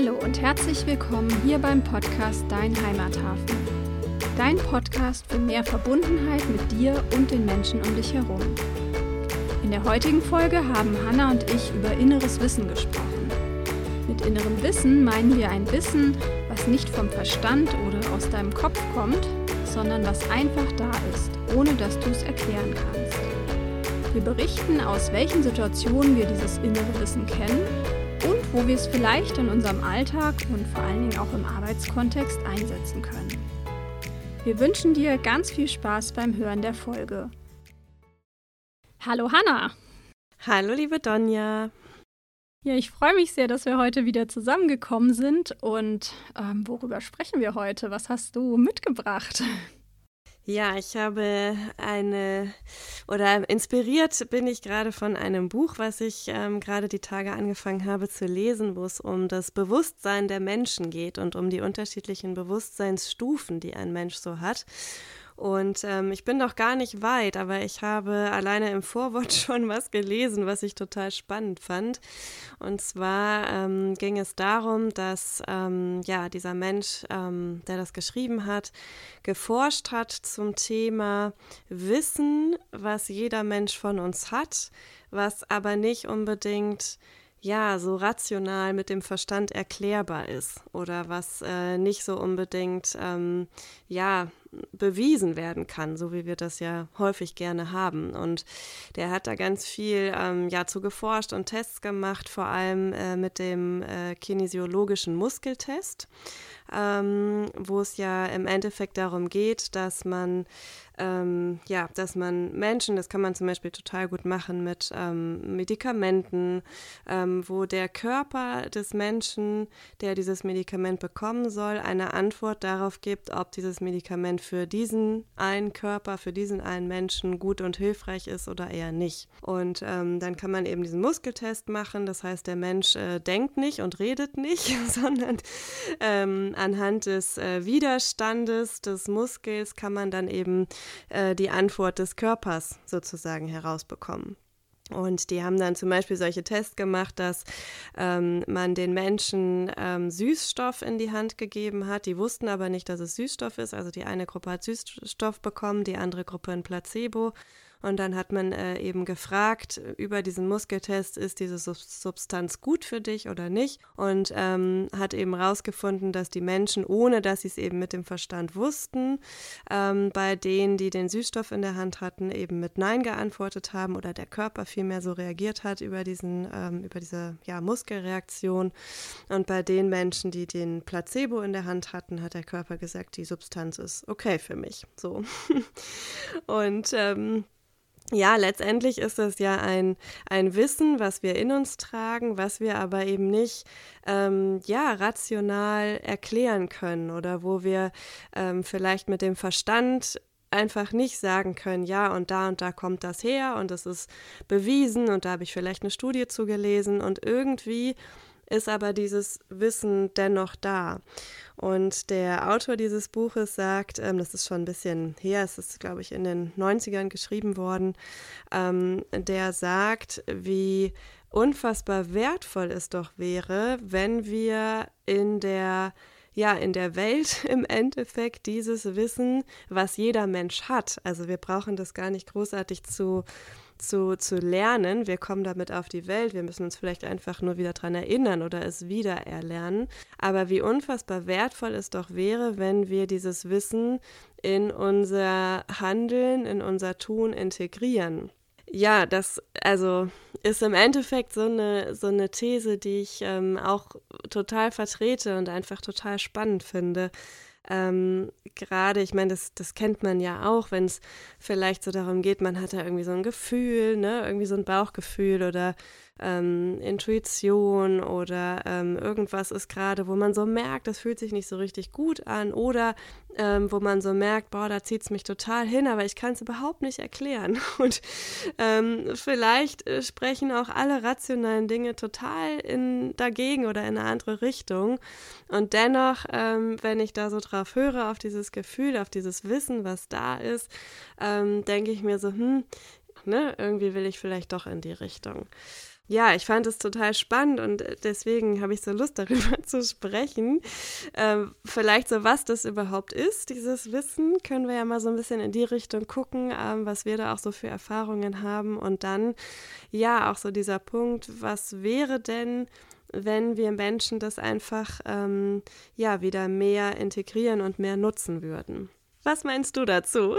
Hallo und herzlich willkommen hier beim Podcast Dein Heimathafen. Dein Podcast für mehr Verbundenheit mit dir und den Menschen um dich herum. In der heutigen Folge haben Hanna und ich über inneres Wissen gesprochen. Mit innerem Wissen meinen wir ein Wissen, was nicht vom Verstand oder aus deinem Kopf kommt, sondern was einfach da ist, ohne dass du es erklären kannst. Wir berichten, aus welchen Situationen wir dieses innere Wissen kennen wo wir es vielleicht in unserem Alltag und vor allen Dingen auch im Arbeitskontext einsetzen können. Wir wünschen dir ganz viel Spaß beim Hören der Folge. Hallo Hanna! Hallo liebe Donja! Ja, ich freue mich sehr, dass wir heute wieder zusammengekommen sind. Und ähm, worüber sprechen wir heute? Was hast du mitgebracht? Ja, ich habe eine oder inspiriert bin ich gerade von einem Buch, was ich ähm, gerade die Tage angefangen habe zu lesen, wo es um das Bewusstsein der Menschen geht und um die unterschiedlichen Bewusstseinsstufen, die ein Mensch so hat. Und ähm, ich bin noch gar nicht weit, aber ich habe alleine im Vorwort schon was gelesen, was ich total spannend fand. Und zwar ähm, ging es darum, dass ähm, ja dieser Mensch, ähm, der das geschrieben hat, geforscht hat zum Thema Wissen, was jeder Mensch von uns hat, was aber nicht unbedingt ja, so rational mit dem Verstand erklärbar ist oder was äh, nicht so unbedingt, ähm, ja, bewiesen werden kann, so wie wir das ja häufig gerne haben. Und der hat da ganz viel ähm, ja, zu geforscht und Tests gemacht, vor allem äh, mit dem äh, kinesiologischen Muskeltest, ähm, wo es ja im Endeffekt darum geht, dass man ähm, ja, dass man Menschen, das kann man zum Beispiel total gut machen mit ähm, Medikamenten, ähm, wo der Körper des Menschen, der dieses Medikament bekommen soll, eine Antwort darauf gibt, ob dieses Medikament für diesen einen Körper, für diesen einen Menschen gut und hilfreich ist oder eher nicht. Und ähm, dann kann man eben diesen Muskeltest machen, das heißt, der Mensch äh, denkt nicht und redet nicht, sondern ähm, anhand des äh, Widerstandes des Muskels kann man dann eben äh, die Antwort des Körpers sozusagen herausbekommen. Und die haben dann zum Beispiel solche Tests gemacht, dass ähm, man den Menschen ähm, Süßstoff in die Hand gegeben hat. Die wussten aber nicht, dass es Süßstoff ist. Also die eine Gruppe hat Süßstoff bekommen, die andere Gruppe ein Placebo. Und dann hat man äh, eben gefragt über diesen Muskeltest, ist diese Substanz gut für dich oder nicht? Und ähm, hat eben herausgefunden, dass die Menschen, ohne dass sie es eben mit dem Verstand wussten, ähm, bei denen, die den Süßstoff in der Hand hatten, eben mit Nein geantwortet haben oder der Körper vielmehr so reagiert hat über, diesen, ähm, über diese ja, Muskelreaktion. Und bei den Menschen, die den Placebo in der Hand hatten, hat der Körper gesagt, die Substanz ist okay für mich. So. Und ähm, ja, letztendlich ist es ja ein, ein Wissen, was wir in uns tragen, was wir aber eben nicht ähm, ja, rational erklären können oder wo wir ähm, vielleicht mit dem Verstand einfach nicht sagen können, ja, und da und da kommt das her und das ist bewiesen und da habe ich vielleicht eine Studie zugelesen und irgendwie ist aber dieses Wissen dennoch da. Und der Autor dieses Buches sagt, ähm, das ist schon ein bisschen her, es ist, glaube ich, in den 90ern geschrieben worden, ähm, der sagt, wie unfassbar wertvoll es doch wäre, wenn wir in der ja, in der Welt im Endeffekt dieses Wissen, was jeder Mensch hat. Also wir brauchen das gar nicht großartig zu zu, zu lernen. Wir kommen damit auf die Welt. Wir müssen uns vielleicht einfach nur wieder daran erinnern oder es wieder erlernen. Aber wie unfassbar wertvoll es doch wäre, wenn wir dieses Wissen in unser Handeln, in unser Tun integrieren. Ja, das also ist im Endeffekt so eine, so eine These, die ich ähm, auch total vertrete und einfach total spannend finde. Ähm, Gerade, ich meine, das, das kennt man ja auch, wenn es vielleicht so darum geht, man hat da irgendwie so ein Gefühl, ne, irgendwie so ein Bauchgefühl oder ähm, Intuition oder ähm, irgendwas ist gerade, wo man so merkt, das fühlt sich nicht so richtig gut an oder ähm, wo man so merkt, boah, da zieht es mich total hin, aber ich kann es überhaupt nicht erklären. Und ähm, vielleicht äh, sprechen auch alle rationalen Dinge total in, dagegen oder in eine andere Richtung. Und dennoch, ähm, wenn ich da so drauf höre, auf dieses Gefühl, auf dieses Wissen, was da ist, ähm, denke ich mir so, hm, ne, irgendwie will ich vielleicht doch in die Richtung ja, ich fand es total spannend und äh, deswegen habe ich so Lust darüber zu sprechen. Ähm, vielleicht so, was das überhaupt ist, dieses Wissen, können wir ja mal so ein bisschen in die Richtung gucken, ähm, was wir da auch so für Erfahrungen haben und dann, ja, auch so dieser Punkt, was wäre denn, wenn wir Menschen das einfach, ähm, ja, wieder mehr integrieren und mehr nutzen würden. Was meinst du dazu?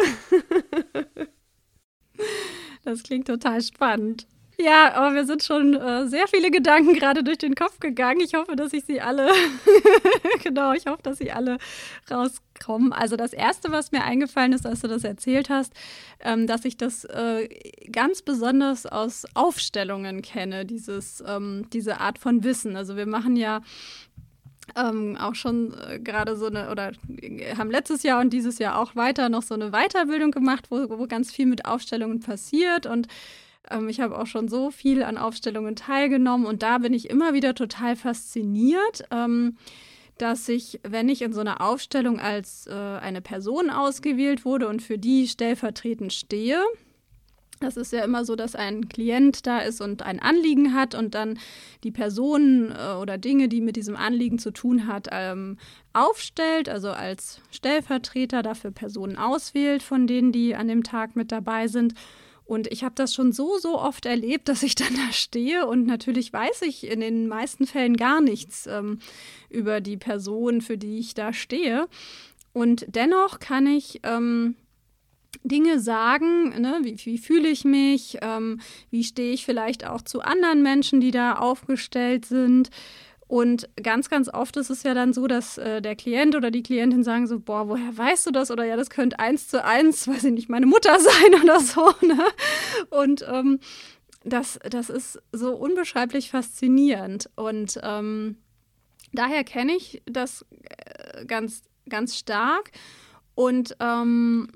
das klingt total spannend. Ja, aber wir sind schon äh, sehr viele Gedanken gerade durch den Kopf gegangen. Ich hoffe, dass ich sie alle, genau, ich hoffe, dass sie alle rauskommen. Also das Erste, was mir eingefallen ist, als du das erzählt hast, ähm, dass ich das äh, ganz besonders aus Aufstellungen kenne, dieses, ähm, diese Art von Wissen. Also wir machen ja ähm, auch schon äh, gerade so eine, oder haben letztes Jahr und dieses Jahr auch weiter noch so eine Weiterbildung gemacht, wo, wo ganz viel mit Aufstellungen passiert und ähm, ich habe auch schon so viel an Aufstellungen teilgenommen und da bin ich immer wieder total fasziniert. Ähm, dass ich, wenn ich in so einer Aufstellung als äh, eine Person ausgewählt wurde und für die stellvertretend stehe, das ist ja immer so, dass ein Klient da ist und ein Anliegen hat und dann die Personen äh, oder Dinge, die mit diesem Anliegen zu tun hat, ähm, aufstellt, also als Stellvertreter dafür Personen auswählt, von denen die an dem Tag mit dabei sind. Und ich habe das schon so, so oft erlebt, dass ich dann da stehe und natürlich weiß ich in den meisten Fällen gar nichts ähm, über die Person, für die ich da stehe. Und dennoch kann ich ähm, Dinge sagen, ne? wie, wie fühle ich mich, ähm, wie stehe ich vielleicht auch zu anderen Menschen, die da aufgestellt sind. Und ganz, ganz oft ist es ja dann so, dass äh, der Klient oder die Klientin sagen so, boah, woher weißt du das? Oder ja, das könnte eins zu eins, weiß ich nicht, meine Mutter sein oder so. Ne? Und ähm, das, das ist so unbeschreiblich faszinierend. Und ähm, daher kenne ich das äh, ganz, ganz stark. Und ähm,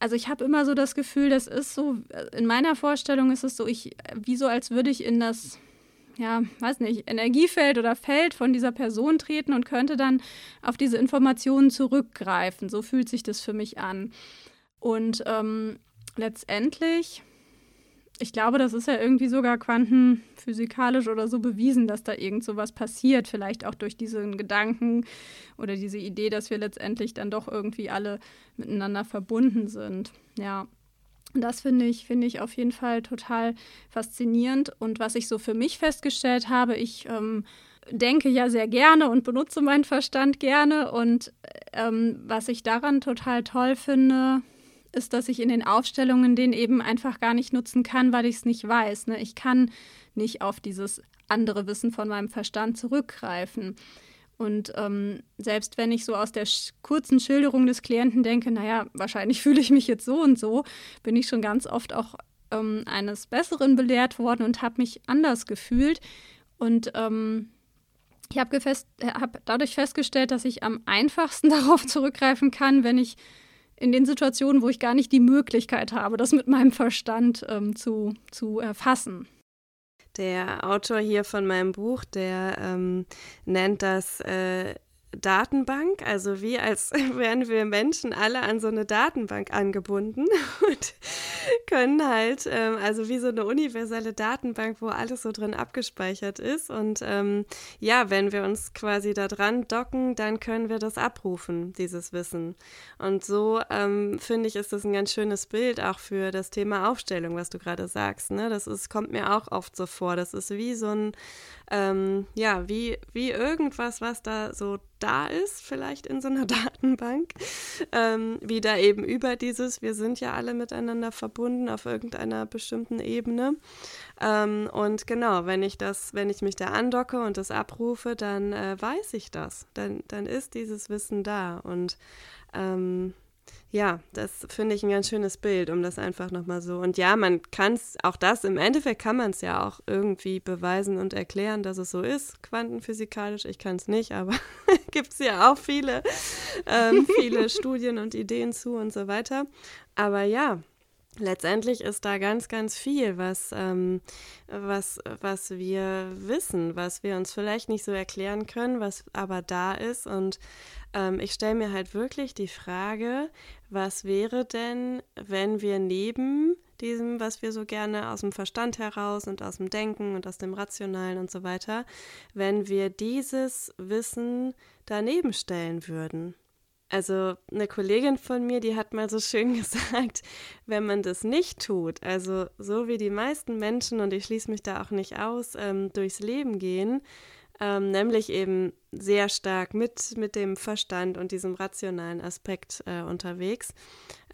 also ich habe immer so das Gefühl, das ist so, äh, in meiner Vorstellung ist es so, ich, wie so, als würde ich in das ja, weiß nicht, Energiefeld oder Feld von dieser Person treten und könnte dann auf diese Informationen zurückgreifen. So fühlt sich das für mich an. Und ähm, letztendlich, ich glaube, das ist ja irgendwie sogar quantenphysikalisch oder so bewiesen, dass da irgend so was passiert. Vielleicht auch durch diesen Gedanken oder diese Idee, dass wir letztendlich dann doch irgendwie alle miteinander verbunden sind. Ja. Das finde ich, finde ich auf jeden Fall total faszinierend. Und was ich so für mich festgestellt habe, ich ähm, denke ja sehr gerne und benutze meinen Verstand gerne. Und ähm, was ich daran total toll finde, ist, dass ich in den Aufstellungen den eben einfach gar nicht nutzen kann, weil ich es nicht weiß. Ne? Ich kann nicht auf dieses andere Wissen von meinem Verstand zurückgreifen. Und ähm, selbst wenn ich so aus der sch kurzen Schilderung des Klienten denke, naja, wahrscheinlich fühle ich mich jetzt so und so, bin ich schon ganz oft auch ähm, eines Besseren belehrt worden und habe mich anders gefühlt. Und ähm, ich habe hab dadurch festgestellt, dass ich am einfachsten darauf zurückgreifen kann, wenn ich in den Situationen, wo ich gar nicht die Möglichkeit habe, das mit meinem Verstand ähm, zu, zu erfassen. Der Autor hier von meinem Buch, der ähm, nennt das äh, Datenbank, also wie als wären wir Menschen alle an so eine Datenbank angebunden und können halt, ähm, also wie so eine universelle Datenbank, wo alles so drin abgespeichert ist. Und ähm, ja, wenn wir uns quasi da dran docken, dann können wir das abrufen, dieses Wissen. Und so ähm, finde ich, ist das ein ganz schönes Bild auch für das Thema Aufstellung, was du gerade sagst. Ne? Das ist, kommt mir auch oft so vor. Das ist wie so ein ähm, ja, wie, wie irgendwas, was da so da ist, vielleicht in so einer Datenbank, ähm, wie da eben über dieses, wir sind ja alle miteinander verbunden auf irgendeiner bestimmten Ebene. Ähm, und genau, wenn ich das, wenn ich mich da andocke und das abrufe, dann äh, weiß ich das. Dann, dann ist dieses Wissen da. Und ähm, ja, das finde ich ein ganz schönes Bild, um das einfach nochmal so. Und ja, man kann es, auch das, im Endeffekt kann man es ja auch irgendwie beweisen und erklären, dass es so ist, quantenphysikalisch. Ich kann es nicht, aber gibt es ja auch viele, ähm, viele Studien und Ideen zu und so weiter. Aber ja, letztendlich ist da ganz, ganz viel, was, ähm, was, was wir wissen, was wir uns vielleicht nicht so erklären können, was aber da ist. Und ähm, ich stelle mir halt wirklich die Frage, was wäre denn, wenn wir neben diesem, was wir so gerne aus dem Verstand heraus und aus dem Denken und aus dem Rationalen und so weiter, wenn wir dieses Wissen daneben stellen würden. Also eine Kollegin von mir, die hat mal so schön gesagt, wenn man das nicht tut, also so wie die meisten Menschen, und ich schließe mich da auch nicht aus, ähm, durchs Leben gehen, ähm, nämlich eben sehr stark mit, mit dem Verstand und diesem rationalen Aspekt äh, unterwegs.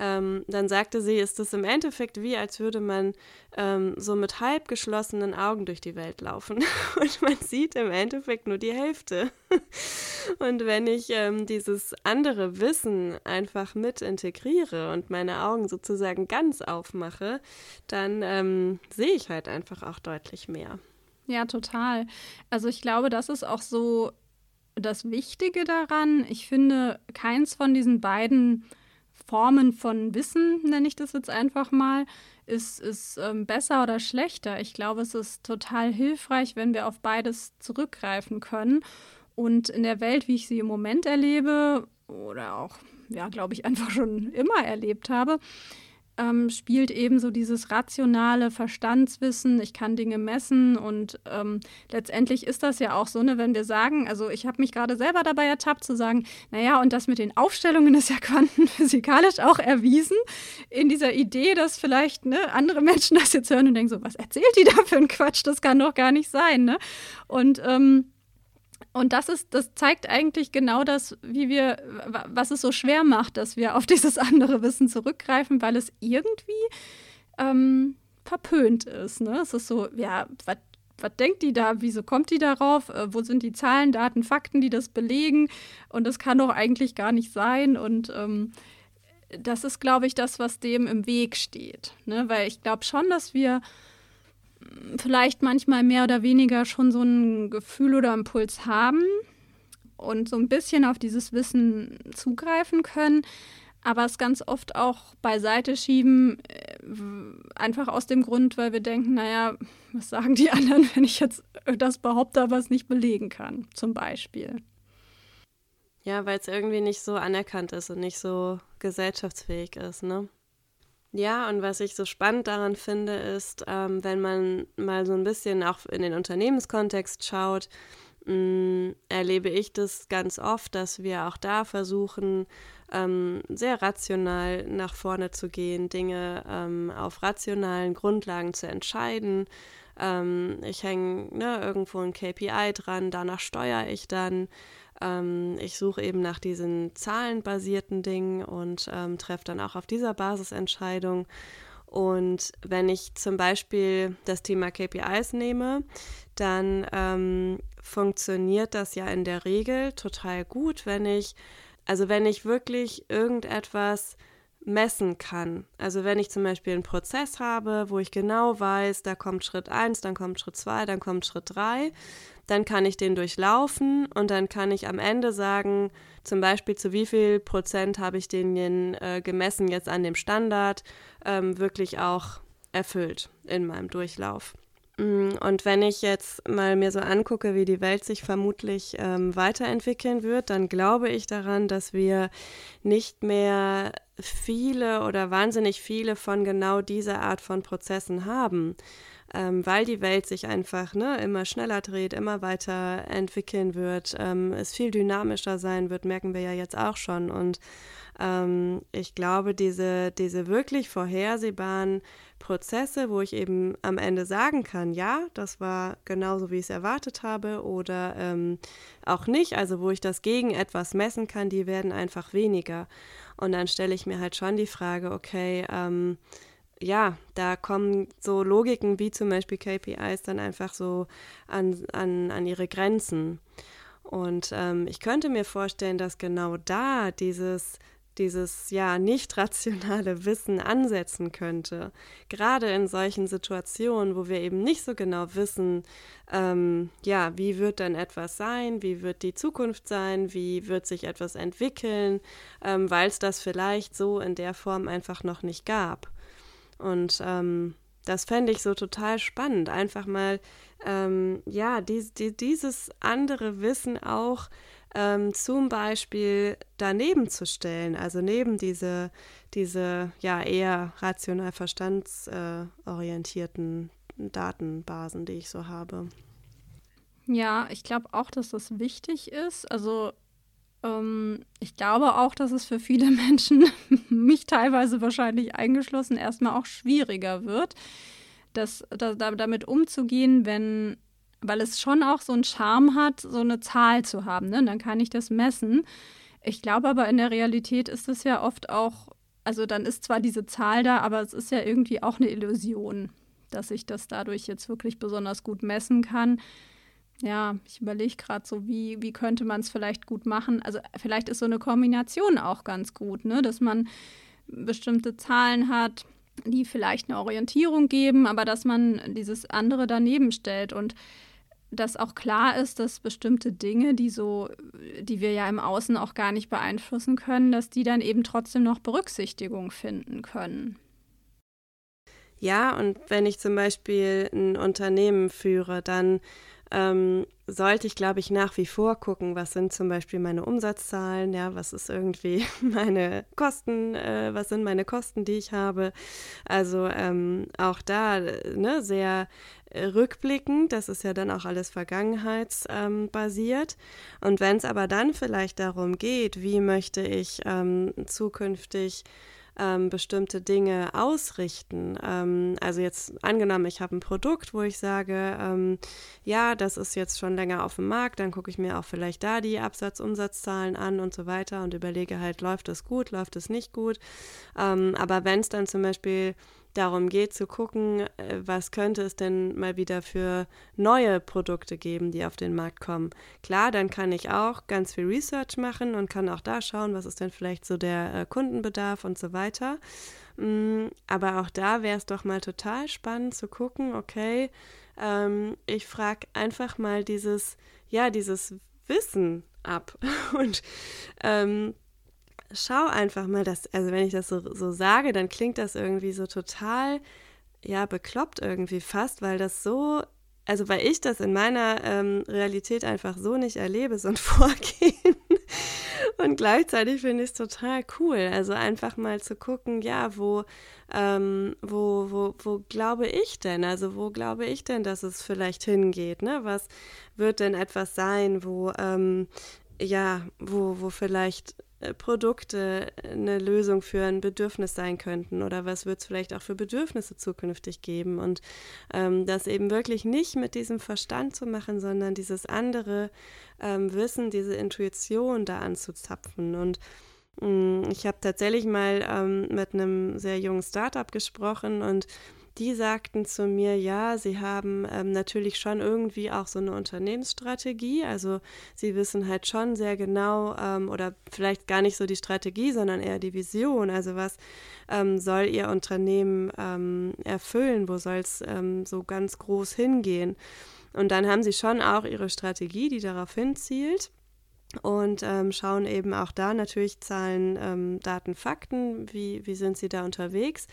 Ähm, dann sagte sie, ist es im Endeffekt wie, als würde man ähm, so mit halb geschlossenen Augen durch die Welt laufen und man sieht im Endeffekt nur die Hälfte. und wenn ich ähm, dieses andere Wissen einfach mit integriere und meine Augen sozusagen ganz aufmache, dann ähm, sehe ich halt einfach auch deutlich mehr. Ja, total. Also ich glaube, das ist auch so das Wichtige daran. Ich finde, keins von diesen beiden Formen von Wissen, nenne ich das jetzt einfach mal, ist, ist ähm, besser oder schlechter. Ich glaube, es ist total hilfreich, wenn wir auf beides zurückgreifen können. Und in der Welt, wie ich sie im Moment erlebe, oder auch, ja, glaube ich, einfach schon immer erlebt habe, ähm, spielt eben so dieses rationale Verstandswissen, ich kann Dinge messen und ähm, letztendlich ist das ja auch so, ne, wenn wir sagen, also ich habe mich gerade selber dabei ertappt zu sagen, naja, und das mit den Aufstellungen ist ja quantenphysikalisch auch erwiesen, in dieser Idee, dass vielleicht ne, andere Menschen das jetzt hören und denken so, was erzählt die da für einen Quatsch, das kann doch gar nicht sein, ne? Und ähm, und das ist, das zeigt eigentlich genau das, wie wir, was es so schwer macht, dass wir auf dieses andere Wissen zurückgreifen, weil es irgendwie ähm, verpönt ist. Ne? Es ist so, ja, was denkt die da? Wieso kommt die darauf? Äh, wo sind die Zahlen, Daten, Fakten, die das belegen? Und das kann doch eigentlich gar nicht sein. Und ähm, das ist, glaube ich, das, was dem im Weg steht. Ne? Weil ich glaube schon, dass wir vielleicht manchmal mehr oder weniger schon so ein Gefühl oder Impuls haben und so ein bisschen auf dieses Wissen zugreifen können, aber es ganz oft auch beiseite schieben, äh, einfach aus dem Grund, weil wir denken, naja, was sagen die anderen, wenn ich jetzt das behaupte, aber es nicht belegen kann, zum Beispiel. Ja, weil es irgendwie nicht so anerkannt ist und nicht so gesellschaftsfähig ist, ne? Ja, und was ich so spannend daran finde, ist, ähm, wenn man mal so ein bisschen auch in den Unternehmenskontext schaut, mh, mm, erlebe ich das ganz oft, dass wir auch da versuchen, ähm, sehr rational nach vorne zu gehen, Dinge ähm, auf rationalen Grundlagen zu entscheiden. Ähm, ich hänge ne, irgendwo ein KPI dran, danach steuere ich dann. Ähm, ich suche eben nach diesen zahlenbasierten Dingen und ähm, treffe dann auch auf dieser Basis Entscheidungen. Und wenn ich zum Beispiel das Thema KPIs nehme, dann ähm, funktioniert das ja in der Regel total gut, wenn ich, also wenn ich wirklich irgendetwas messen kann. Also wenn ich zum Beispiel einen Prozess habe, wo ich genau weiß, da kommt Schritt 1, dann kommt Schritt 2, dann kommt Schritt 3, dann kann ich den durchlaufen und dann kann ich am Ende sagen, zum Beispiel zu wie viel Prozent habe ich den äh, gemessen jetzt an dem Standard ähm, wirklich auch erfüllt in meinem Durchlauf. Mm, und wenn ich jetzt mal mir so angucke, wie die Welt sich vermutlich ähm, weiterentwickeln wird, dann glaube ich daran, dass wir nicht mehr viele oder wahnsinnig viele von genau dieser Art von Prozessen haben, ähm, weil die Welt sich einfach ne, immer schneller dreht, immer weiter entwickeln wird, ähm, es viel dynamischer sein wird, merken wir ja jetzt auch schon. Und ähm, ich glaube, diese, diese wirklich vorhersehbaren Prozesse, wo ich eben am Ende sagen kann, ja, das war genauso, wie ich es erwartet habe oder ähm, auch nicht, also wo ich das gegen etwas messen kann, die werden einfach weniger. Und dann stelle ich mir halt schon die Frage, okay, ähm, ja, da kommen so Logiken wie zum Beispiel KPIs dann einfach so an, an, an ihre Grenzen. Und ähm, ich könnte mir vorstellen, dass genau da dieses dieses ja nicht rationale Wissen ansetzen könnte. Gerade in solchen Situationen, wo wir eben nicht so genau wissen, ähm, ja, wie wird denn etwas sein, wie wird die Zukunft sein, wie wird sich etwas entwickeln, ähm, weil es das vielleicht so in der Form einfach noch nicht gab. Und ähm, das fände ich so total spannend, einfach mal, ähm, ja, dies, die, dieses andere Wissen auch ähm, zum Beispiel daneben zu stellen, also neben diese, diese ja eher rational verstandsorientierten Datenbasen, die ich so habe. Ja, ich glaube auch, dass das wichtig ist. Also ähm, ich glaube auch, dass es für viele Menschen, mich teilweise wahrscheinlich eingeschlossen, erstmal auch schwieriger wird, das, das, damit umzugehen, wenn, weil es schon auch so einen Charme hat, so eine Zahl zu haben. Ne? Dann kann ich das messen. Ich glaube aber in der Realität ist es ja oft auch, also dann ist zwar diese Zahl da, aber es ist ja irgendwie auch eine Illusion, dass ich das dadurch jetzt wirklich besonders gut messen kann ja, ich überlege gerade so, wie, wie könnte man es vielleicht gut machen. Also vielleicht ist so eine Kombination auch ganz gut, ne? dass man bestimmte Zahlen hat, die vielleicht eine Orientierung geben, aber dass man dieses andere daneben stellt und dass auch klar ist, dass bestimmte Dinge, die so, die wir ja im Außen auch gar nicht beeinflussen können, dass die dann eben trotzdem noch Berücksichtigung finden können. Ja, und wenn ich zum Beispiel ein Unternehmen führe, dann ähm, sollte ich, glaube ich, nach wie vor gucken, was sind zum Beispiel meine Umsatzzahlen, ja, was ist irgendwie meine Kosten, äh, was sind meine Kosten, die ich habe. Also ähm, auch da ne, sehr äh, rückblickend, das ist ja dann auch alles vergangenheitsbasiert. Ähm, Und wenn es aber dann vielleicht darum geht, wie möchte ich ähm, zukünftig ähm, bestimmte Dinge ausrichten. Ähm, also jetzt angenommen, ich habe ein Produkt, wo ich sage, ähm, ja, das ist jetzt schon länger auf dem Markt, dann gucke ich mir auch vielleicht da die Absatz-Umsatzzahlen an und so weiter und überlege halt, läuft es gut, läuft es nicht gut. Ähm, aber wenn es dann zum Beispiel darum geht zu gucken, äh, was könnte es denn mal wieder für neue Produkte geben, die auf den Markt kommen. Klar, dann kann ich auch ganz viel Research machen und kann auch da schauen, was ist denn vielleicht so der äh, Kundenbedarf und so weiter. Mm, aber auch da wäre es doch mal total spannend zu gucken, okay, ähm, ich frage einfach mal dieses, ja, dieses Wissen ab und ähm, schau einfach mal, dass, also wenn ich das so, so sage, dann klingt das irgendwie so total, ja, bekloppt irgendwie fast, weil das so, also weil ich das in meiner ähm, Realität einfach so nicht erlebe, so ein Vorgehen. Und gleichzeitig finde ich es total cool. Also einfach mal zu gucken, ja, wo, ähm, wo, wo, wo glaube ich denn? Also wo glaube ich denn, dass es vielleicht hingeht? Ne? Was wird denn etwas sein, wo, ähm, ja, wo, wo vielleicht Produkte eine Lösung für ein Bedürfnis sein könnten oder was wird es vielleicht auch für Bedürfnisse zukünftig geben? Und ähm, das eben wirklich nicht mit diesem Verstand zu machen, sondern dieses andere ähm, Wissen, diese Intuition da anzuzapfen. Und mh, mm, ich habe tatsächlich mal ähm, mit einem sehr jungen Startup gesprochen und die sagten zu mir, ja, sie haben ähm, natürlich schon irgendwie auch so eine Unternehmensstrategie. Also sie wissen halt schon sehr genau ähm, oder vielleicht gar nicht so die Strategie, sondern eher die Vision. Also was ähm, soll ihr Unternehmen ähm, erfüllen? Wo soll es ähm, so ganz groß hingehen? Und dann haben sie schon auch ihre Strategie, die darauf hinzielt und ähm, schauen eben auch da natürlich Zahlen, ähm, Daten, Fakten, wie, wie sind sie da unterwegs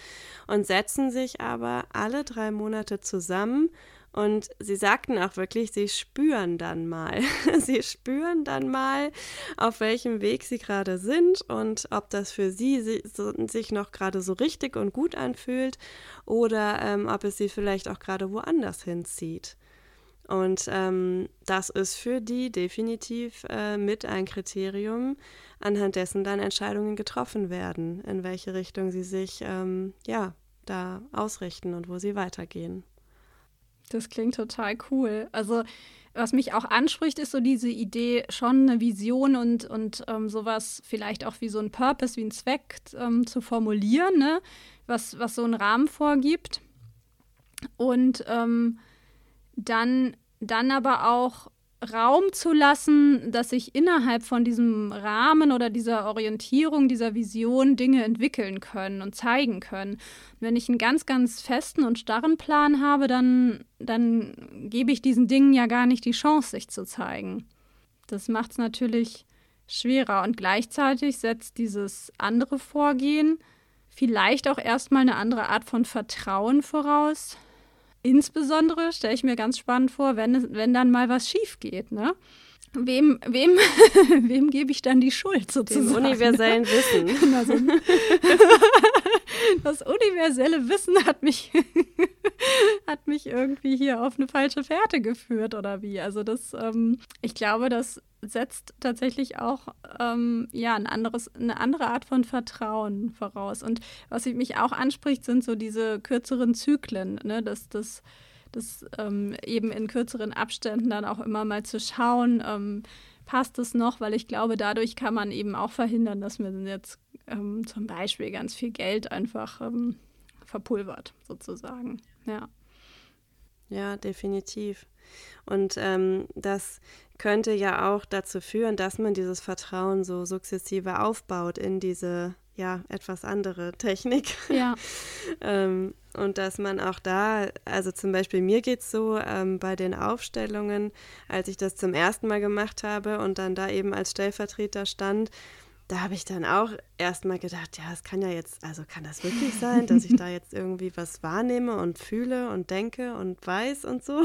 und setzen sich aber alle drei Monate zusammen und sie sagten auch wirklich, sie spüren dann mal. sie spüren dann mal, auf welchem Weg sie gerade sind und ob das für sie sich noch gerade so richtig und gut anfühlt oder ähm, ob es sie vielleicht auch gerade woanders hinzieht. Und ähm, das ist für die definitiv äh, mit ein Kriterium, anhand dessen dann Entscheidungen getroffen werden, in welche Richtung sie sich ähm, ja da ausrichten und wo sie weitergehen. Das klingt total cool. Also was mich auch anspricht, ist so diese Idee, schon eine Vision und, und ähm, sowas vielleicht auch wie so ein Purpose, wie ein Zweck ähm, zu formulieren, ne? was, was so einen Rahmen vorgibt. Und ähm, dann, dann aber auch Raum zu lassen, dass sich innerhalb von diesem Rahmen oder dieser Orientierung, dieser Vision Dinge entwickeln können und zeigen können. wenn ich einen ganz, ganz festen und starren Plan habe, dann, dann gebe ich diesen Dingen ja gar nicht die Chance, sich zu zeigen. Das macht es natürlich schwerer und gleichzeitig setzt dieses andere Vorgehen vielleicht auch erstmal eine andere Art von Vertrauen voraus, Insbesondere stelle ich mir ganz spannend vor, wenn, wenn dann mal was schief geht. Ne? Wem, wem, wem gebe ich dann die Schuld sozusagen? Dem universellen Wissen. Also, das universelle Wissen hat mich, hat mich irgendwie hier auf eine falsche Fährte geführt oder wie. Also das, ähm, ich glaube, das setzt tatsächlich auch ähm, ja, ein anderes, eine andere Art von Vertrauen voraus. Und was mich auch anspricht, sind so diese kürzeren Zyklen, ne? dass das das ähm, eben in kürzeren Abständen dann auch immer mal zu schauen, ähm, passt es noch, weil ich glaube, dadurch kann man eben auch verhindern, dass mir jetzt ähm, zum Beispiel ganz viel Geld einfach ähm, verpulvert, sozusagen. Ja. Ja, definitiv. Und ähm, das könnte ja auch dazu führen, dass man dieses Vertrauen so sukzessive aufbaut in diese ja etwas andere Technik. Ja. ähm, und dass man auch da, also zum Beispiel mir geht es so ähm, bei den Aufstellungen, als ich das zum ersten Mal gemacht habe und dann da eben als Stellvertreter stand, da habe ich dann auch erstmal gedacht, ja, es kann ja jetzt, also kann das wirklich sein, dass ich da jetzt irgendwie was wahrnehme und fühle und denke und weiß und so.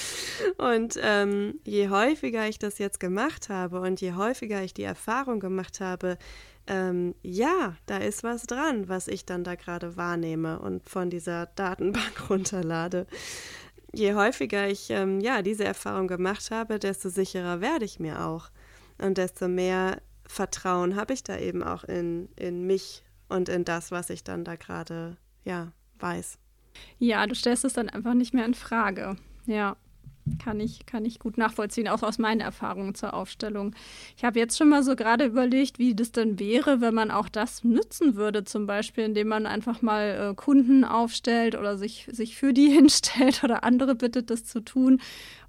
und ähm, je häufiger ich das jetzt gemacht habe und je häufiger ich die Erfahrung gemacht habe, ähm, ja, da ist was dran, was ich dann da gerade wahrnehme und von dieser Datenbank runterlade. Je häufiger ich ähm, ja diese Erfahrung gemacht habe, desto sicherer werde ich mir auch und desto mehr Vertrauen habe ich da eben auch in, in mich und in das, was ich dann da gerade ja weiß. Ja, du stellst es dann einfach nicht mehr in Frage. Ja kann ich, kann ich gut nachvollziehen, auch aus meinen Erfahrungen zur Aufstellung. Ich habe jetzt schon mal so gerade überlegt, wie das denn wäre, wenn man auch das nützen würde, zum Beispiel, indem man einfach mal äh, Kunden aufstellt oder sich, sich für die hinstellt oder andere bittet, das zu tun,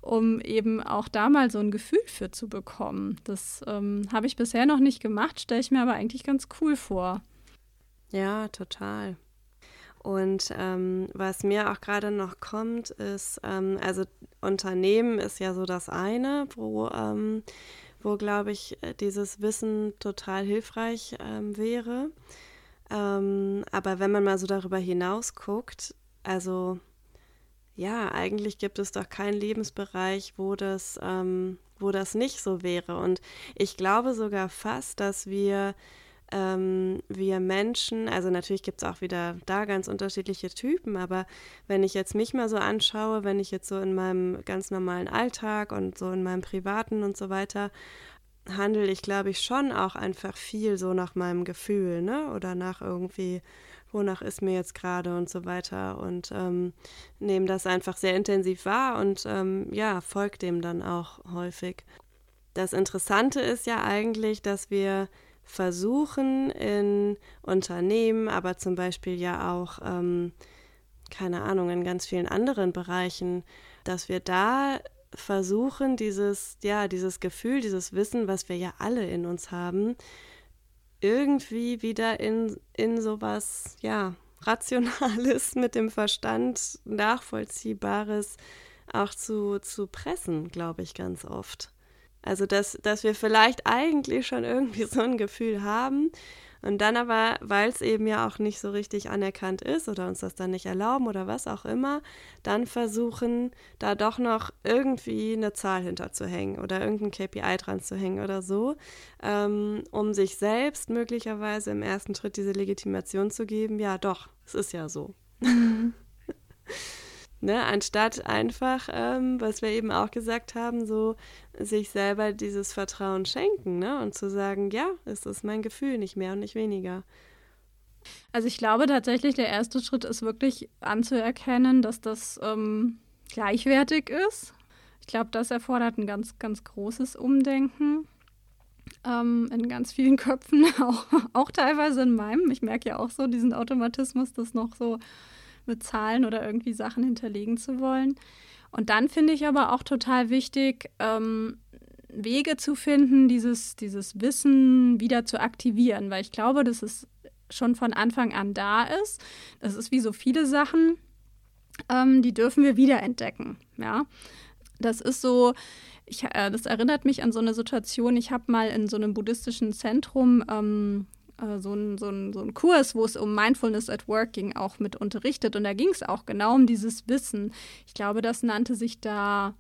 um eben auch da mal so ein Gefühl für zu bekommen. Das ähm, habe ich bisher noch nicht gemacht, stelle ich mir aber eigentlich ganz cool vor. Ja, total. Und ähm, was mir auch gerade noch kommt, ist, ähm, also Unternehmen ist ja so das eine, wo, ähm, wo glaube ich, dieses Wissen total hilfreich ähm, wäre. Ähm, aber wenn man mal so darüber hinaus guckt, also ja, eigentlich gibt es doch keinen Lebensbereich, wo das, ähm, wo das nicht so wäre. Und ich glaube sogar fast, dass wir ähm, wir Menschen, also natürlich gibt es auch wieder da ganz unterschiedliche Typen, aber wenn ich jetzt mich mal so anschaue, wenn ich jetzt so in meinem ganz normalen Alltag und so in meinem privaten und so weiter handle ich, glaube ich, schon auch einfach viel so nach meinem Gefühl, ne? Oder nach irgendwie, wonach ist mir jetzt gerade und so weiter und ähm, nehme das einfach sehr intensiv wahr und ähm, ja, folgt dem dann auch häufig. Das Interessante ist ja eigentlich, dass wir versuchen in Unternehmen, aber zum Beispiel ja auch, ähm, keine Ahnung, in ganz vielen anderen Bereichen, dass wir da versuchen, dieses, ja, dieses Gefühl, dieses Wissen, was wir ja alle in uns haben, irgendwie wieder in, in sowas, ja, Rationales mit dem Verstand, Nachvollziehbares auch zu, zu pressen, glaube ich, ganz oft. Also, dass, dass wir vielleicht eigentlich schon irgendwie so ein Gefühl haben und dann aber, weil es eben ja auch nicht so richtig anerkannt ist oder uns das dann nicht erlauben oder was auch immer, dann versuchen, da doch noch irgendwie eine Zahl hinterzuhängen oder irgendein KPI dran zu hängen oder so, ähm, um sich selbst möglicherweise im ersten Schritt diese Legitimation zu geben, ja doch, es ist ja so. Ne, anstatt einfach, ähm, was wir eben auch gesagt haben, so sich selber dieses Vertrauen schenken ne? und zu sagen, ja, es ist mein Gefühl, nicht mehr und nicht weniger. Also ich glaube tatsächlich, der erste Schritt ist wirklich anzuerkennen, dass das ähm, gleichwertig ist. Ich glaube, das erfordert ein ganz, ganz großes Umdenken ähm, in ganz vielen Köpfen, auch, auch teilweise in meinem. Ich merke ja auch so diesen Automatismus, das noch so mit Zahlen oder irgendwie Sachen hinterlegen zu wollen. Und dann finde ich aber auch total wichtig, ähm, Wege zu finden, dieses, dieses Wissen wieder zu aktivieren, weil ich glaube, dass es schon von Anfang an da ist. Das ist wie so viele Sachen, ähm, die dürfen wir wiederentdecken. Ja, das ist so. Ich, äh, das erinnert mich an so eine Situation. Ich habe mal in so einem buddhistischen Zentrum ähm, äh, so ein, so, so ein Kurs, wo es um Mindfulness at Work ging, auch mit unterrichtet. Und da ging es auch genau um dieses Wissen. Ich glaube, das nannte sich da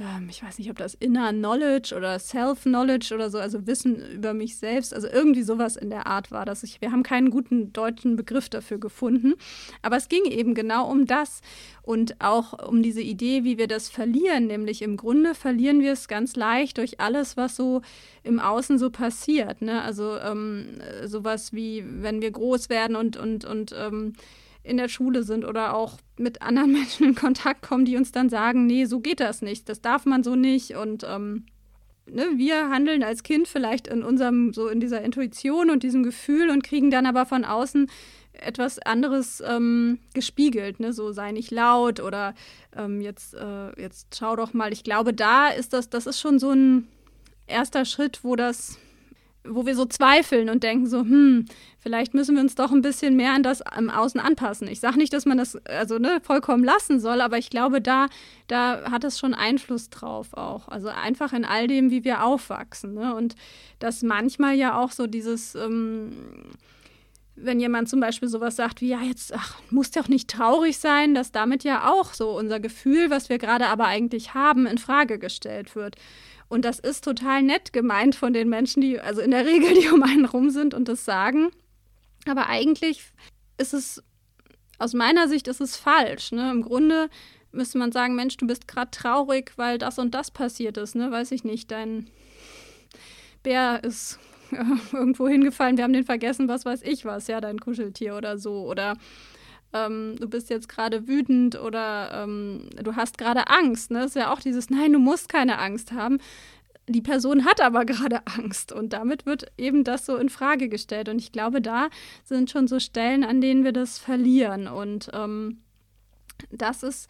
ähm, ich weiß nicht, ob das Inner Knowledge oder Self-Knowledge oder so, also Wissen über mich selbst, also irgendwie sowas in der Art war das. Ich, wir haben keinen guten deutschen Begriff dafür gefunden, aber es ging eben genau um das und auch um diese Idee, wie wir das verlieren, nämlich im Grunde verlieren wir es ganz leicht durch alles, was so im Außen so passiert. Ne? Also ähm, sowas wie, wenn wir groß werden und, und, und ähm, in der Schule sind oder auch mit anderen Menschen in Kontakt kommen, die uns dann sagen, nee, so geht das nicht, das darf man so nicht und ähm, ne, wir handeln als Kind vielleicht in unserem, so in dieser Intuition und diesem Gefühl und kriegen dann aber von außen etwas anderes ähm, gespiegelt, ne? so sei nicht laut oder ähm, jetzt, äh, jetzt schau doch mal. Ich glaube, da ist das, das ist schon so ein erster Schritt, wo das wo wir so zweifeln und denken so, hm, vielleicht müssen wir uns doch ein bisschen mehr an das im Außen anpassen. Ich sage nicht, dass man das also ne, vollkommen lassen soll, aber ich glaube, da, da hat es schon Einfluss drauf auch. Also einfach in all dem, wie wir aufwachsen. Ne? Und dass manchmal ja auch so dieses ähm, wenn jemand zum Beispiel sowas sagt wie, ja, jetzt ach, muss doch nicht traurig sein, dass damit ja auch so unser Gefühl, was wir gerade aber eigentlich haben, in Frage gestellt wird. Und das ist total nett gemeint von den Menschen, die, also in der Regel, die um einen rum sind und das sagen. Aber eigentlich ist es, aus meiner Sicht ist es falsch. Ne? Im Grunde müsste man sagen, Mensch, du bist gerade traurig, weil das und das passiert ist. Ne? Weiß ich nicht, dein Bär ist irgendwo hingefallen, wir haben den vergessen, was weiß ich was, ja, dein Kuscheltier oder so. Oder ähm, du bist jetzt gerade wütend oder ähm, du hast gerade Angst. Ne? Das ist ja auch dieses, nein, du musst keine Angst haben. Die Person hat aber gerade Angst und damit wird eben das so in Frage gestellt. Und ich glaube, da sind schon so Stellen, an denen wir das verlieren. Und ähm, das ist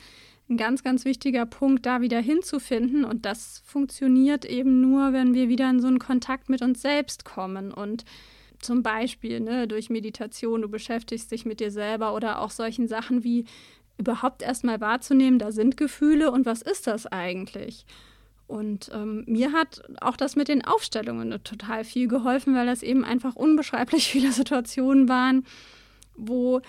ein ganz, ganz wichtiger Punkt, da wieder hinzufinden. Und das funktioniert eben nur, wenn wir wieder in so einen Kontakt mit uns selbst kommen. Und zum Beispiel ne, durch Meditation, du beschäftigst dich mit dir selber oder auch solchen Sachen wie überhaupt erstmal wahrzunehmen, da sind Gefühle und was ist das eigentlich? Und ähm, mir hat auch das mit den Aufstellungen total viel geholfen, weil das eben einfach unbeschreiblich viele Situationen waren, wo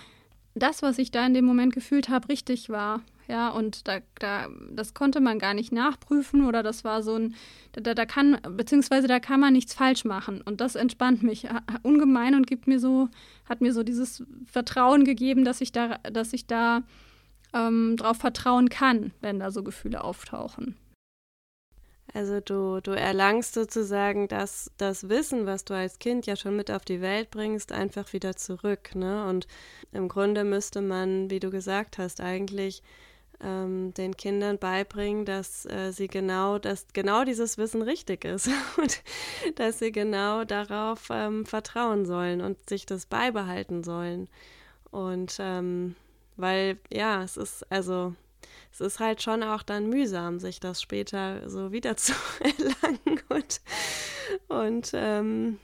das, was ich da in dem Moment gefühlt habe, richtig war. Ja, und da, da, das konnte man gar nicht nachprüfen oder das war so ein, da, da kann, beziehungsweise da kann man nichts falsch machen. Und das entspannt mich ungemein und gibt mir so, hat mir so dieses Vertrauen gegeben, dass ich da, dass ich da ähm, drauf vertrauen kann, wenn da so Gefühle auftauchen. Also du, du erlangst sozusagen das, das Wissen, was du als Kind ja schon mit auf die Welt bringst, einfach wieder zurück. Ne? Und im Grunde müsste man, wie du gesagt hast, eigentlich ähm, den Kindern beibringen, dass äh, sie genau, dass genau dieses Wissen richtig ist und dass sie genau darauf ähm, vertrauen sollen und sich das beibehalten sollen. Und ähm, weil, ja, es ist, also, es ist halt schon auch dann mühsam, sich das später so wieder zu erlangen und, und ähm,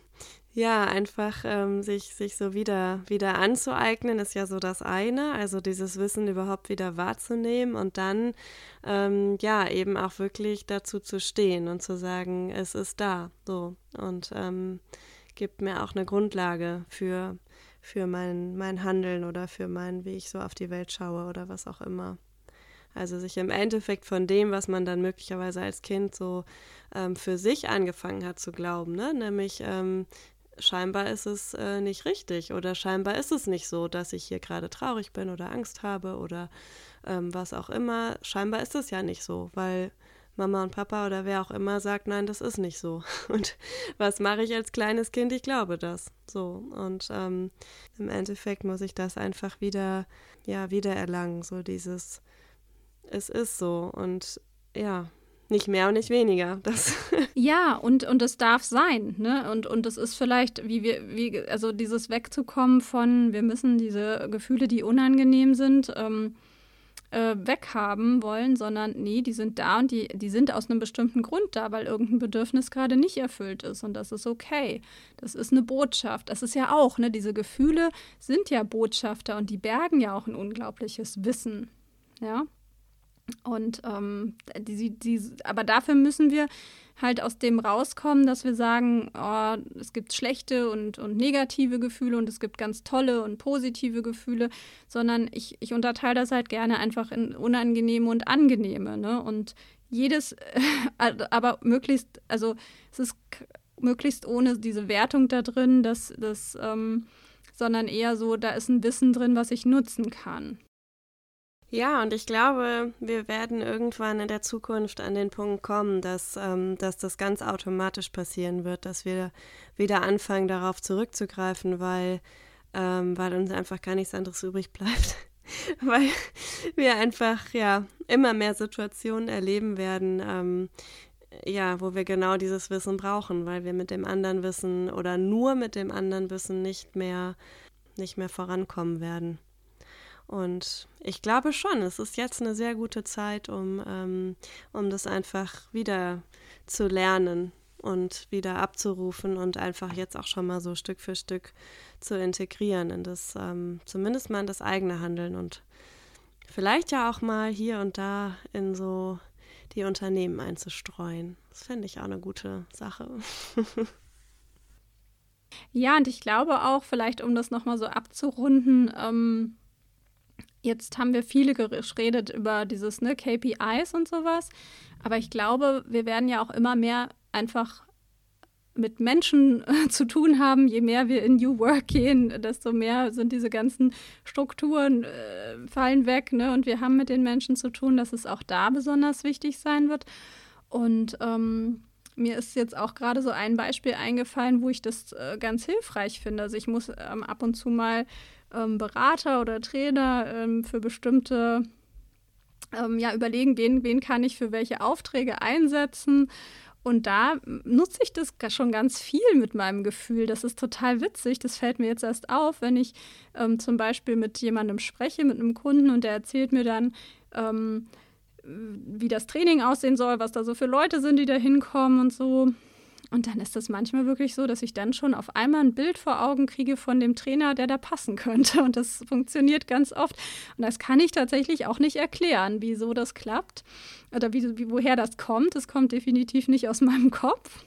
ja, einfach ähm, sich, sich so wieder, wieder anzueignen, ist ja so das eine, also dieses Wissen überhaupt wieder wahrzunehmen und dann ähm, ja eben auch wirklich dazu zu stehen und zu sagen, es ist da, so und ähm, gibt mir auch eine Grundlage für, für mein, mein Handeln oder für mein, wie ich so auf die Welt schaue oder was auch immer. Also sich im Endeffekt von dem, was man dann möglicherweise als Kind so ähm, für sich angefangen hat zu glauben, ne? nämlich ähm, scheinbar ist es äh, nicht richtig oder scheinbar ist es nicht so, dass ich hier gerade traurig bin oder Angst habe oder ähm, was auch immer. Scheinbar ist es ja nicht so, weil Mama und Papa oder wer auch immer sagt, nein, das ist nicht so. Und was mache ich als kleines Kind? Ich glaube das. So. Und ähm, im Endeffekt muss ich das einfach wieder, ja, wieder erlangen. So dieses, es ist so. Und ja, nicht mehr und nicht weniger. Das ja, und, und es darf sein. Ne? Und, und es ist vielleicht, wie wir, wie, also dieses Wegzukommen von, wir müssen diese Gefühle, die unangenehm sind, ähm, äh, weghaben wollen, sondern nee, die sind da und die, die sind aus einem bestimmten Grund da, weil irgendein Bedürfnis gerade nicht erfüllt ist. Und das ist okay. Das ist eine Botschaft. Das ist ja auch, ne, diese Gefühle sind ja Botschafter und die bergen ja auch ein unglaubliches Wissen. Ja. Und ähm, die, die, aber dafür müssen wir halt aus dem rauskommen, dass wir sagen, oh, es gibt schlechte und, und negative Gefühle und es gibt ganz tolle und positive Gefühle, sondern ich, ich unterteile das halt gerne einfach in unangenehme und angenehme. Ne? Und jedes, aber möglichst, also es ist möglichst ohne diese Wertung da drin, dass das, ähm, sondern eher so, da ist ein Wissen drin, was ich nutzen kann. Ja, und ich glaube, wir werden irgendwann in der Zukunft an den Punkt kommen, dass, ähm, dass das ganz automatisch passieren wird, dass wir wieder anfangen, darauf zurückzugreifen, weil, ähm, weil uns einfach gar nichts anderes übrig bleibt. weil wir einfach ja immer mehr Situationen erleben werden, ähm, ja, wo wir genau dieses Wissen brauchen, weil wir mit dem anderen Wissen oder nur mit dem anderen Wissen nicht mehr, nicht mehr vorankommen werden. Und ich glaube schon, es ist jetzt eine sehr gute Zeit, um, ähm, um das einfach wieder zu lernen und wieder abzurufen und einfach jetzt auch schon mal so Stück für Stück zu integrieren in das, ähm, zumindest mal in das eigene Handeln und vielleicht ja auch mal hier und da in so die Unternehmen einzustreuen. Das fände ich auch eine gute Sache. ja, und ich glaube auch, vielleicht um das nochmal so abzurunden, ähm, Jetzt haben wir viele geredet über dieses ne, KPIs und sowas, aber ich glaube, wir werden ja auch immer mehr einfach mit Menschen zu tun haben. Je mehr wir in New Work gehen, desto mehr sind diese ganzen Strukturen äh, fallen weg. Ne? Und wir haben mit den Menschen zu tun, dass es auch da besonders wichtig sein wird. Und ähm, mir ist jetzt auch gerade so ein Beispiel eingefallen, wo ich das äh, ganz hilfreich finde. Also ich muss ähm, ab und zu mal ähm, Berater oder Trainer ähm, für bestimmte ähm, ja, überlegen, wen, wen kann ich für welche Aufträge einsetzen. Und da nutze ich das schon ganz viel mit meinem Gefühl. Das ist total witzig. Das fällt mir jetzt erst auf, wenn ich ähm, zum Beispiel mit jemandem spreche, mit einem Kunden und der erzählt mir dann, ähm, wie das Training aussehen soll, was da so für Leute sind, die da hinkommen und so. Und dann ist das manchmal wirklich so, dass ich dann schon auf einmal ein Bild vor Augen kriege von dem Trainer, der da passen könnte. Und das funktioniert ganz oft. Und das kann ich tatsächlich auch nicht erklären, wieso das klappt oder wie, woher das kommt. Das kommt definitiv nicht aus meinem Kopf.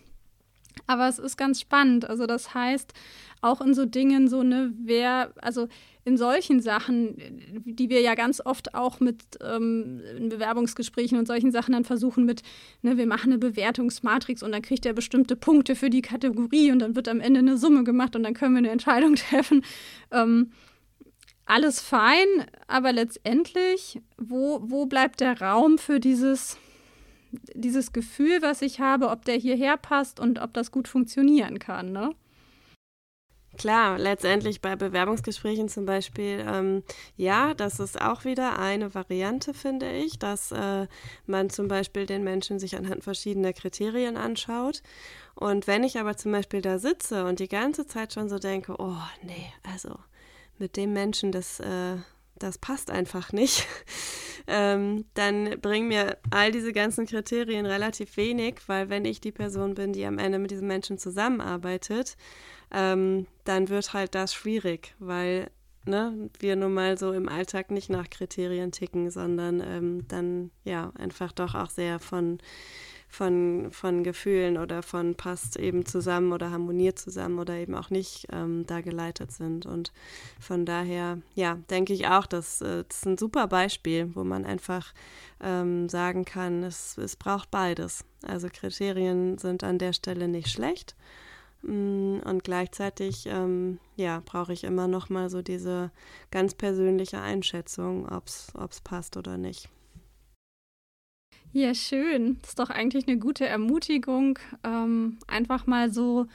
Aber es ist ganz spannend. Also das heißt, auch in so Dingen, so eine, wer, also in solchen Sachen, die wir ja ganz oft auch mit ähm, Bewerbungsgesprächen und solchen Sachen dann versuchen mit, ne, wir machen eine Bewertungsmatrix und dann kriegt er bestimmte Punkte für die Kategorie und dann wird am Ende eine Summe gemacht und dann können wir eine Entscheidung treffen. Ähm, alles fein, aber letztendlich, wo, wo bleibt der Raum für dieses, dieses Gefühl, was ich habe, ob der hierher passt und ob das gut funktionieren kann, ne? Klar, letztendlich bei Bewerbungsgesprächen zum Beispiel, ähm, ja, das ist auch wieder eine Variante, finde ich, dass äh, man zum Beispiel den Menschen sich anhand verschiedener Kriterien anschaut. Und wenn ich aber zum Beispiel da sitze und die ganze Zeit schon so denke, oh nee, also mit dem Menschen, das, äh, das passt einfach nicht, ähm, dann bringen mir all diese ganzen Kriterien relativ wenig, weil wenn ich die Person bin, die am Ende mit diesem Menschen zusammenarbeitet, ähm, dann wird halt das schwierig, weil ne, wir nun mal so im Alltag nicht nach Kriterien ticken, sondern ähm, dann ja einfach doch auch sehr von, von, von Gefühlen oder von passt eben zusammen oder harmoniert zusammen oder eben auch nicht ähm, da geleitet sind. Und von daher, ja, denke ich auch, dass äh, das ist ein super Beispiel, wo man einfach ähm, sagen kann, es, es braucht beides. Also Kriterien sind an der Stelle nicht schlecht Mm, und gleichzeitig, ähm, ja, brauche ich immer noch mal so diese ganz persönliche Einschätzung, ob es passt oder nicht. Ja, schön. Das ist doch eigentlich eine gute Ermutigung, ähm, einfach mal so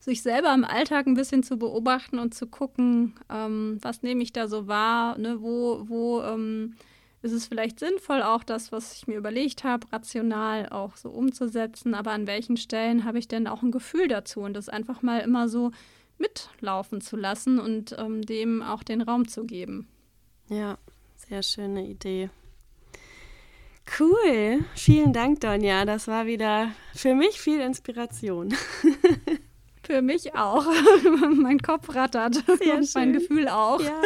sich selber im Alltag ein bisschen zu beobachten und zu gucken, ähm, was nehme ich da so wahr, ne, wo, wo ähm, ist es vielleicht sinnvoll, auch das, was ich mir überlegt habe, rational auch so umzusetzen. Aber an welchen Stellen habe ich denn auch ein Gefühl dazu und das einfach mal immer so mitlaufen zu lassen und ähm, dem auch den Raum zu geben. Ja, sehr schöne Idee. Cool. Vielen Dank, Donja. Das war wieder für mich viel Inspiration. Für mich auch. mein Kopf rattert Sehr und schön. mein Gefühl auch. Ja.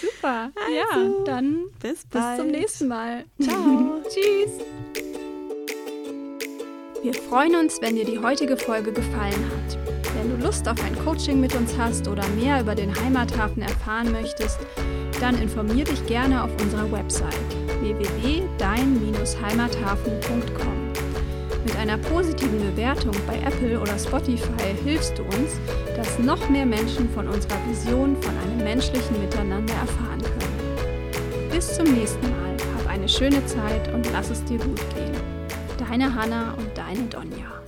Super. Also, ja, dann bis, bis zum nächsten Mal. Ciao. Tschüss. Wir freuen uns, wenn dir die heutige Folge gefallen hat. Wenn du Lust auf ein Coaching mit uns hast oder mehr über den Heimathafen erfahren möchtest, dann informier dich gerne auf unserer Website www.dein-heimathafen.com. Mit einer positiven Bewertung bei Apple oder Spotify hilfst du uns, dass noch mehr Menschen von unserer Vision von einem menschlichen Miteinander erfahren können. Bis zum nächsten Mal, hab eine schöne Zeit und lass es dir gut gehen. Deine Hanna und deine Donja.